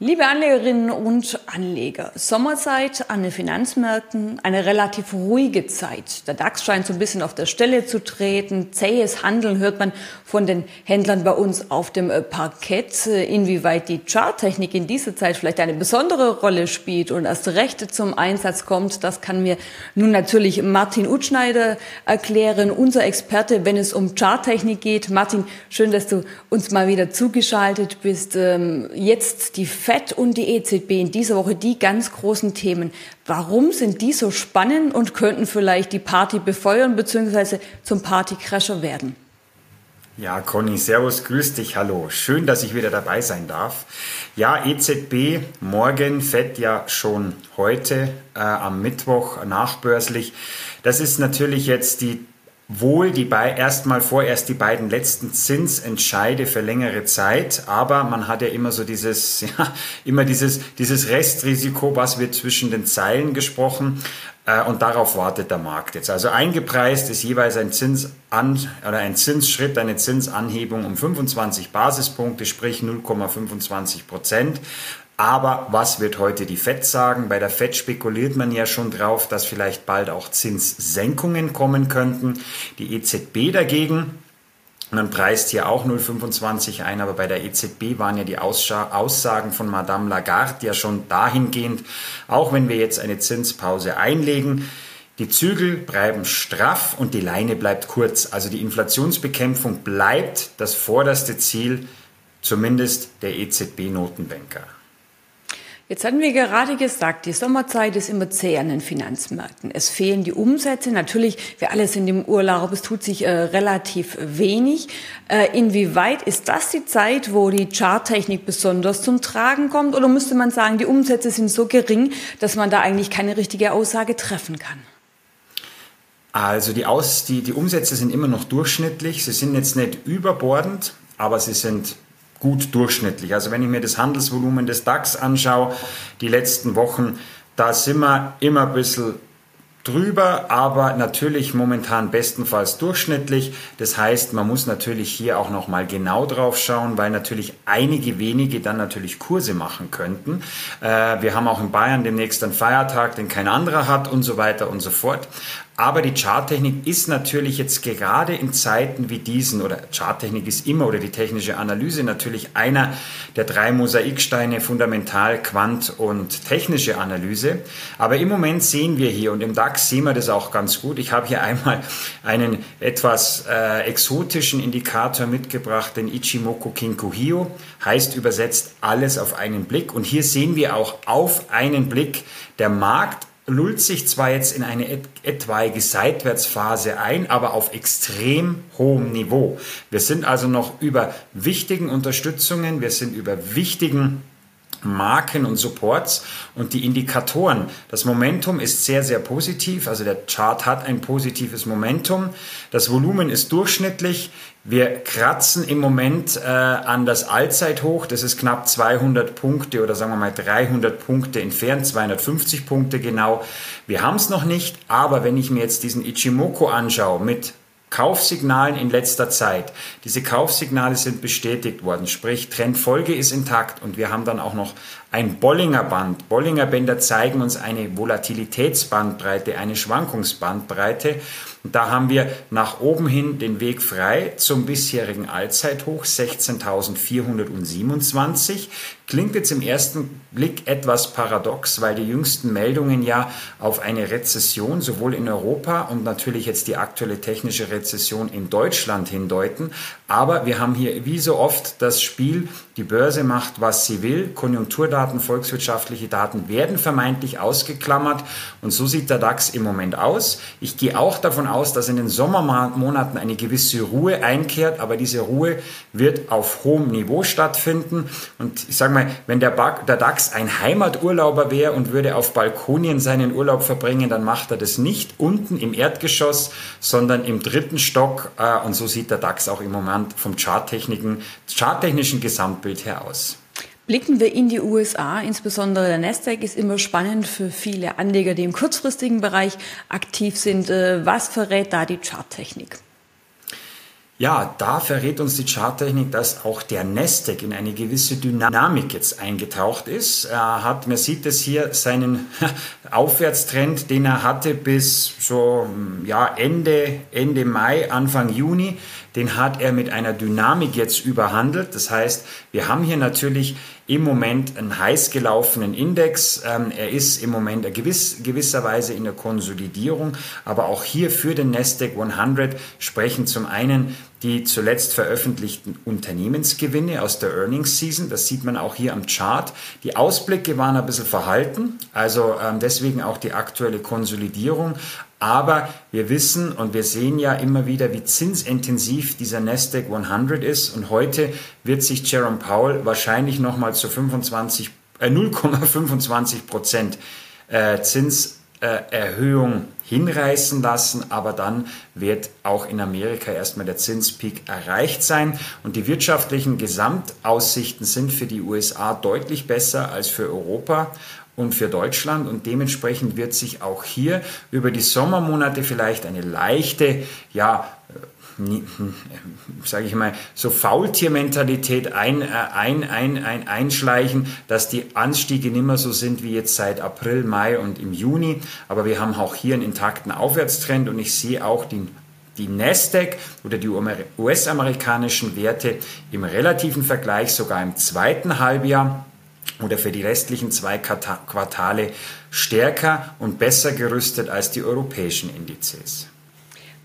Liebe Anlegerinnen und Anleger, Sommerzeit an den Finanzmärkten, eine relativ ruhige Zeit. Der DAX scheint so ein bisschen auf der Stelle zu treten. Zähes Handeln hört man von den Händlern bei uns auf dem äh, Parkett. Inwieweit die Charttechnik in dieser Zeit vielleicht eine besondere Rolle spielt und erst recht zum Einsatz kommt, das kann mir nun natürlich Martin Utschneider erklären, unser Experte, wenn es um Charttechnik geht. Martin, schön, dass du uns mal wieder zugeschaltet bist. Ähm, jetzt die FED und die EZB in dieser Woche die ganz großen Themen. Warum sind die so spannend und könnten vielleicht die Party befeuern bzw. zum Partycrasher werden? Ja, Conny, Servus, grüß dich, hallo. Schön, dass ich wieder dabei sein darf. Ja, EZB, morgen, FED ja schon heute äh, am Mittwoch nachbörslich. Das ist natürlich jetzt die wohl die erstmal vorerst die beiden letzten Zinsentscheide für längere Zeit, aber man hat ja immer so dieses, ja, immer dieses, dieses Restrisiko, was wird zwischen den Zeilen gesprochen, äh, und darauf wartet der Markt jetzt. Also eingepreist ist jeweils ein Zinsan oder ein Zinsschritt, eine Zinsanhebung um 25 Basispunkte, sprich 0,25 Prozent. Aber was wird heute die FED sagen? Bei der FED spekuliert man ja schon drauf, dass vielleicht bald auch Zinssenkungen kommen könnten. Die EZB dagegen, man preist hier auch 0,25 ein, aber bei der EZB waren ja die Aussagen von Madame Lagarde ja schon dahingehend, auch wenn wir jetzt eine Zinspause einlegen, die Zügel bleiben straff und die Leine bleibt kurz. Also die Inflationsbekämpfung bleibt das vorderste Ziel, zumindest der EZB-Notenbanker. Jetzt hatten wir gerade gesagt, die Sommerzeit ist immer zäh an den Finanzmärkten. Es fehlen die Umsätze. Natürlich, wir alle sind im Urlaub, es tut sich äh, relativ wenig. Äh, inwieweit ist das die Zeit, wo die Charttechnik besonders zum Tragen kommt? Oder müsste man sagen, die Umsätze sind so gering, dass man da eigentlich keine richtige Aussage treffen kann? Also die, Aus, die, die Umsätze sind immer noch durchschnittlich. Sie sind jetzt nicht überbordend, aber sie sind gut durchschnittlich. Also wenn ich mir das Handelsvolumen des DAX anschaue, die letzten Wochen, da sind wir immer ein bisschen drüber, aber natürlich momentan bestenfalls durchschnittlich. Das heißt, man muss natürlich hier auch noch mal genau drauf schauen, weil natürlich einige wenige dann natürlich Kurse machen könnten. Äh, wir haben auch in Bayern demnächst einen Feiertag, den kein anderer hat und so weiter und so fort. Aber die Charttechnik ist natürlich jetzt gerade in Zeiten wie diesen, oder Charttechnik ist immer, oder die technische Analyse natürlich einer der drei Mosaiksteine, Fundamental, Quant und technische Analyse. Aber im Moment sehen wir hier, und im DAX sehen wir das auch ganz gut, ich habe hier einmal einen etwas äh, exotischen Indikator mitgebracht, den Ichimoku Kinkuhio, heißt übersetzt alles auf einen Blick. Und hier sehen wir auch auf einen Blick, der Markt lullt sich zwar jetzt in eine et etwaige Seitwärtsphase ein, aber auf extrem hohem Niveau. Wir sind also noch über wichtigen Unterstützungen, wir sind über wichtigen Marken und Supports und die Indikatoren. Das Momentum ist sehr, sehr positiv. Also der Chart hat ein positives Momentum. Das Volumen ist durchschnittlich. Wir kratzen im Moment äh, an das Allzeithoch. Das ist knapp 200 Punkte oder sagen wir mal 300 Punkte entfernt, 250 Punkte genau. Wir haben es noch nicht, aber wenn ich mir jetzt diesen Ichimoku anschaue mit Kaufsignalen in letzter Zeit. Diese Kaufsignale sind bestätigt worden, sprich Trendfolge ist intakt und wir haben dann auch noch ein Bollinger Band. Bollinger Bänder zeigen uns eine Volatilitätsbandbreite, eine Schwankungsbandbreite. Und da haben wir nach oben hin den Weg frei zum bisherigen Allzeithoch 16.427. Klingt jetzt im ersten Blick etwas paradox, weil die jüngsten Meldungen ja auf eine Rezession sowohl in Europa und natürlich jetzt die aktuelle technische Rezession in Deutschland hindeuten. Aber wir haben hier wie so oft das Spiel, die Börse macht, was sie will. Konjunkturdaten, volkswirtschaftliche Daten werden vermeintlich ausgeklammert. Und so sieht der DAX im Moment aus. Ich gehe auch davon aus, dass in den Sommermonaten eine gewisse Ruhe einkehrt. Aber diese Ruhe wird auf hohem Niveau stattfinden. Und ich sage mal, wenn der, der DAX ein Heimaturlauber wäre und würde auf Balkonien seinen Urlaub verbringen, dann macht er das nicht unten im Erdgeschoss, sondern im dritten Stock. Äh, und so sieht der DAX auch im Moment vom charttechnischen Gesamt Bild her aus? Blicken wir in die USA, insbesondere der Nasdaq ist immer spannend für viele Anleger, die im kurzfristigen Bereich aktiv sind. Äh, was verrät da die Charttechnik? Ja, da verrät uns die Charttechnik, dass auch der Nasdaq in eine gewisse Dynamik jetzt eingetaucht ist. Er hat, man sieht es hier, seinen Aufwärtstrend, den er hatte bis so ja, Ende, Ende Mai, Anfang Juni, den hat er mit einer Dynamik jetzt überhandelt. Das heißt, wir haben hier natürlich im Moment einen heiß gelaufenen Index. Ähm, er ist im Moment gewiss, gewisserweise in der Konsolidierung, aber auch hier für den Nasdaq 100 sprechen zum einen die zuletzt veröffentlichten Unternehmensgewinne aus der Earnings Season. Das sieht man auch hier am Chart. Die Ausblicke waren ein bisschen verhalten, also ähm, deswegen auch die aktuelle Konsolidierung. Aber wir wissen und wir sehen ja immer wieder, wie zinsintensiv dieser Nasdaq 100 ist. Und heute wird sich Jerome Powell wahrscheinlich nochmal zu 25, äh, 0,25 Prozent äh, Zinserhöhung hinreißen lassen, aber dann wird auch in Amerika erstmal der Zinspeak erreicht sein. Und die wirtschaftlichen Gesamtaussichten sind für die USA deutlich besser als für Europa und für Deutschland und dementsprechend wird sich auch hier über die Sommermonate vielleicht eine leichte, ja, äh, sage ich mal, so Faultiermentalität ein, äh, ein, ein, ein, einschleichen, dass die Anstiege nicht mehr so sind wie jetzt seit April, Mai und im Juni. Aber wir haben auch hier einen intakten Aufwärtstrend und ich sehe auch die die Nasdaq oder die US-amerikanischen Werte im relativen Vergleich sogar im zweiten Halbjahr oder für die restlichen zwei Quartale stärker und besser gerüstet als die europäischen Indizes.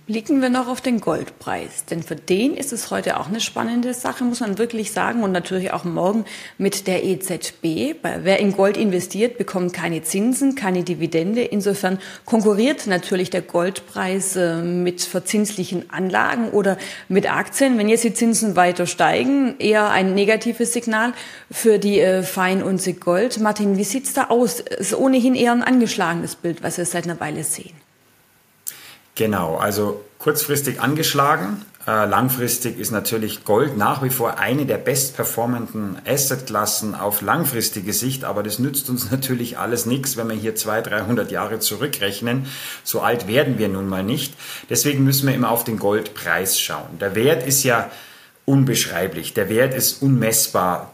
Blicken wir noch auf den Goldpreis, denn für den ist es heute auch eine spannende Sache, muss man wirklich sagen, und natürlich auch morgen mit der EZB. Wer in Gold investiert, bekommt keine Zinsen, keine Dividende. Insofern konkurriert natürlich der Goldpreis äh, mit verzinslichen Anlagen oder mit Aktien. Wenn jetzt die Zinsen weiter steigen, eher ein negatives Signal für die äh, Feinunze Gold. Martin, wie sieht's da aus? Ist ohnehin eher ein angeschlagenes Bild, was wir seit einer Weile sehen. Genau, also kurzfristig angeschlagen. Äh, langfristig ist natürlich Gold nach wie vor eine der bestperformenden Assetklassen auf langfristige Sicht, aber das nützt uns natürlich alles nichts, wenn wir hier 200, 300 Jahre zurückrechnen. So alt werden wir nun mal nicht. Deswegen müssen wir immer auf den Goldpreis schauen. Der Wert ist ja unbeschreiblich. Der Wert ist unmessbar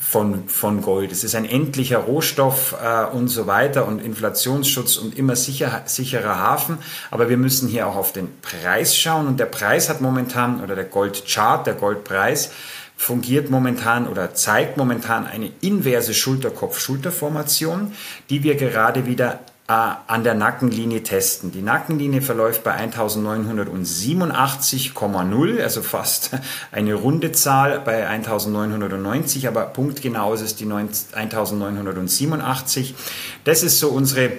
von, von Gold. Es ist ein endlicher Rohstoff äh, und so weiter und Inflationsschutz und immer sicher, sicherer Hafen. Aber wir müssen hier auch auf den Preis schauen und der Preis hat momentan, oder der Goldchart, der Goldpreis, fungiert momentan oder zeigt momentan eine inverse Schulterkopf-Schulterformation, die wir gerade wieder an der Nackenlinie testen. Die Nackenlinie verläuft bei 1987,0, also fast eine runde Zahl bei 1990, aber punktgenau ist es die 1987. Das ist so unsere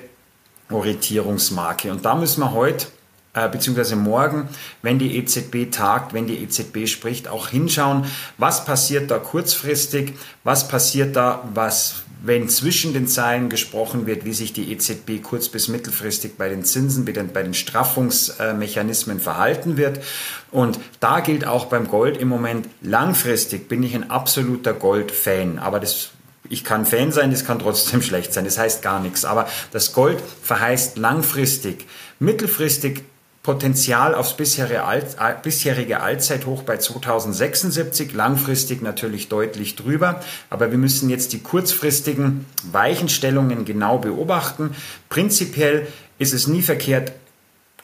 Orientierungsmarke. Und da müssen wir heute äh, beziehungsweise morgen, wenn die EZB tagt, wenn die EZB spricht, auch hinschauen, was passiert da kurzfristig, was passiert da, was wenn zwischen den Zeilen gesprochen wird, wie sich die EZB kurz- bis mittelfristig bei den Zinsen, bei den Straffungsmechanismen verhalten wird. Und da gilt auch beim Gold im Moment, langfristig bin ich ein absoluter Gold-Fan. Aber das ich kann Fan sein, das kann trotzdem schlecht sein, das heißt gar nichts. Aber das Gold verheißt langfristig, mittelfristig Potenzial aufs bisherige, Alt, bisherige Allzeithoch bei 2076, langfristig natürlich deutlich drüber. Aber wir müssen jetzt die kurzfristigen Weichenstellungen genau beobachten. Prinzipiell ist es nie verkehrt,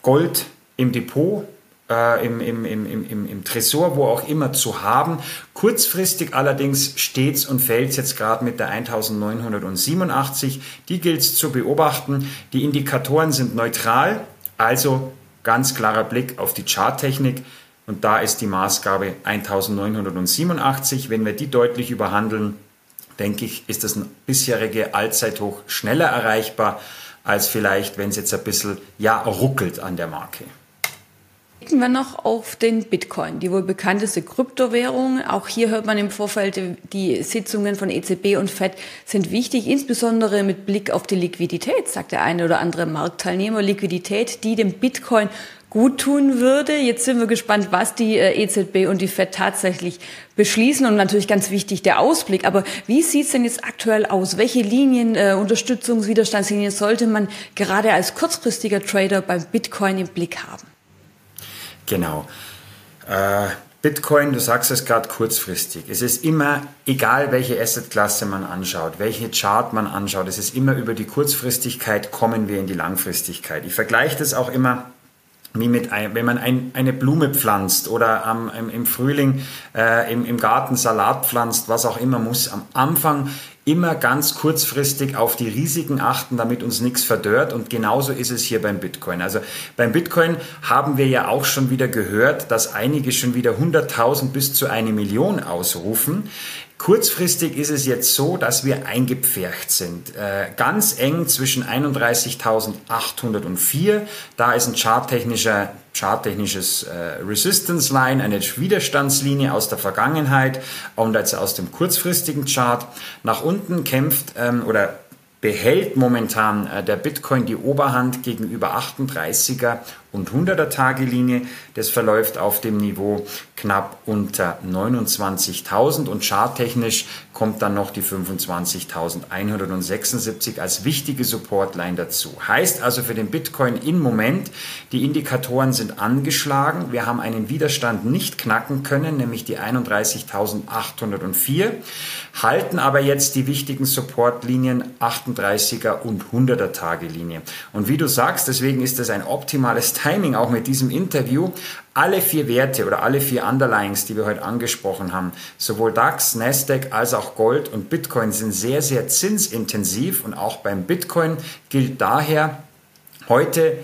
Gold im Depot äh, im, im, im, im, im Tresor, wo auch immer zu haben. Kurzfristig allerdings steht's und fällt jetzt gerade mit der 1987. Die gilt es zu beobachten. Die Indikatoren sind neutral, also Ganz klarer Blick auf die Charttechnik und da ist die Maßgabe 1987. Wenn wir die deutlich überhandeln, denke ich, ist das ein bisherige Allzeithoch schneller erreichbar, als vielleicht, wenn es jetzt ein bisschen ja, ruckelt an der Marke. Blicken wir noch auf den Bitcoin, die wohl bekannteste Kryptowährung. Auch hier hört man im Vorfeld, die Sitzungen von EZB und FED sind wichtig, insbesondere mit Blick auf die Liquidität, sagt der eine oder andere Marktteilnehmer. Liquidität, die dem Bitcoin gut tun würde. Jetzt sind wir gespannt, was die äh, EZB und die FED tatsächlich beschließen und natürlich ganz wichtig der Ausblick. Aber wie sieht es denn jetzt aktuell aus? Welche Linien, äh, Unterstützungs-, Widerstandslinien sollte man gerade als kurzfristiger Trader beim Bitcoin im Blick haben? Genau. Äh, Bitcoin, du sagst es gerade kurzfristig. Es ist immer, egal welche Assetklasse man anschaut, welche Chart man anschaut, es ist immer über die Kurzfristigkeit kommen wir in die Langfristigkeit. Ich vergleiche das auch immer wie mit ein, wenn man ein, eine Blume pflanzt oder am, im, im Frühling äh, im, im Garten Salat pflanzt, was auch immer, muss am Anfang immer ganz kurzfristig auf die Risiken achten, damit uns nichts verdört. Und genauso ist es hier beim Bitcoin. Also beim Bitcoin haben wir ja auch schon wieder gehört, dass einige schon wieder 100.000 bis zu eine Million ausrufen. Kurzfristig ist es jetzt so, dass wir eingepfercht sind. Äh, ganz eng zwischen 31.804. Da ist ein charttechnischer, charttechnisches äh, Resistance Line, eine Widerstandslinie aus der Vergangenheit und jetzt aus dem kurzfristigen Chart. Nach unten kämpft ähm, oder behält momentan äh, der Bitcoin die Oberhand gegenüber 38er und 100er Tagelinie. Das verläuft auf dem Niveau knapp unter 29.000 und charttechnisch kommt dann noch die 25.176 als wichtige Supportline dazu. Heißt also für den Bitcoin im Moment, die Indikatoren sind angeschlagen. Wir haben einen Widerstand nicht knacken können, nämlich die 31.804, halten aber jetzt die wichtigen Supportlinien 38er und 100er Tagelinie. Und wie du sagst, deswegen ist das ein optimales Timing auch mit diesem Interview. Alle vier Werte oder alle vier Underlyings, die wir heute angesprochen haben, sowohl DAX, Nasdaq als auch Gold und Bitcoin sind sehr, sehr zinsintensiv und auch beim Bitcoin gilt daher heute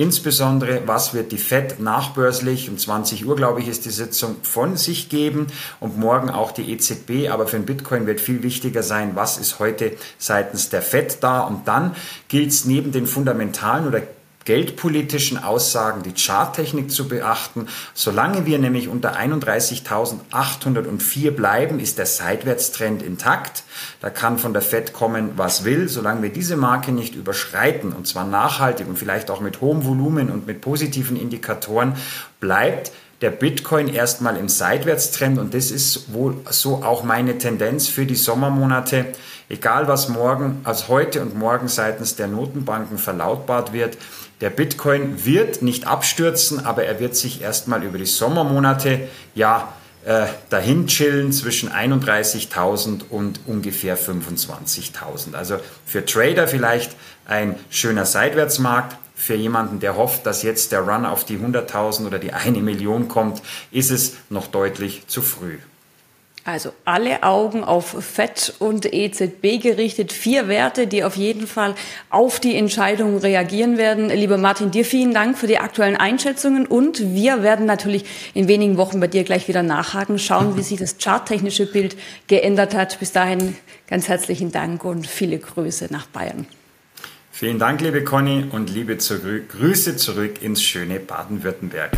Insbesondere, was wird die FED nachbörslich, um 20 Uhr, glaube ich, ist die Sitzung, von sich geben und morgen auch die EZB. Aber für den Bitcoin wird viel wichtiger sein, was ist heute seitens der FED da. Und dann gilt es neben den fundamentalen oder geldpolitischen Aussagen die Charttechnik zu beachten. Solange wir nämlich unter 31.804 bleiben, ist der Seitwärtstrend intakt. Da kann von der Fed kommen, was will. Solange wir diese Marke nicht überschreiten, und zwar nachhaltig und vielleicht auch mit hohem Volumen und mit positiven Indikatoren, bleibt der Bitcoin erstmal im Seitwärtstrend und das ist wohl so auch meine Tendenz für die Sommermonate. Egal was morgen, als heute und morgen seitens der Notenbanken verlautbart wird, der Bitcoin wird nicht abstürzen, aber er wird sich erstmal über die Sommermonate ja äh, dahin chillen zwischen 31.000 und ungefähr 25.000. Also für Trader vielleicht ein schöner Seitwärtsmarkt. Für jemanden, der hofft, dass jetzt der Run auf die 100.000 oder die eine Million kommt, ist es noch deutlich zu früh. Also alle Augen auf FED und EZB gerichtet. Vier Werte, die auf jeden Fall auf die Entscheidung reagieren werden. Lieber Martin, dir vielen Dank für die aktuellen Einschätzungen und wir werden natürlich in wenigen Wochen bei dir gleich wieder nachhaken, schauen, wie sich das charttechnische Bild geändert hat. Bis dahin ganz herzlichen Dank und viele Grüße nach Bayern. Vielen Dank, liebe Conny, und liebe Grüße zurück ins schöne Baden-Württemberg.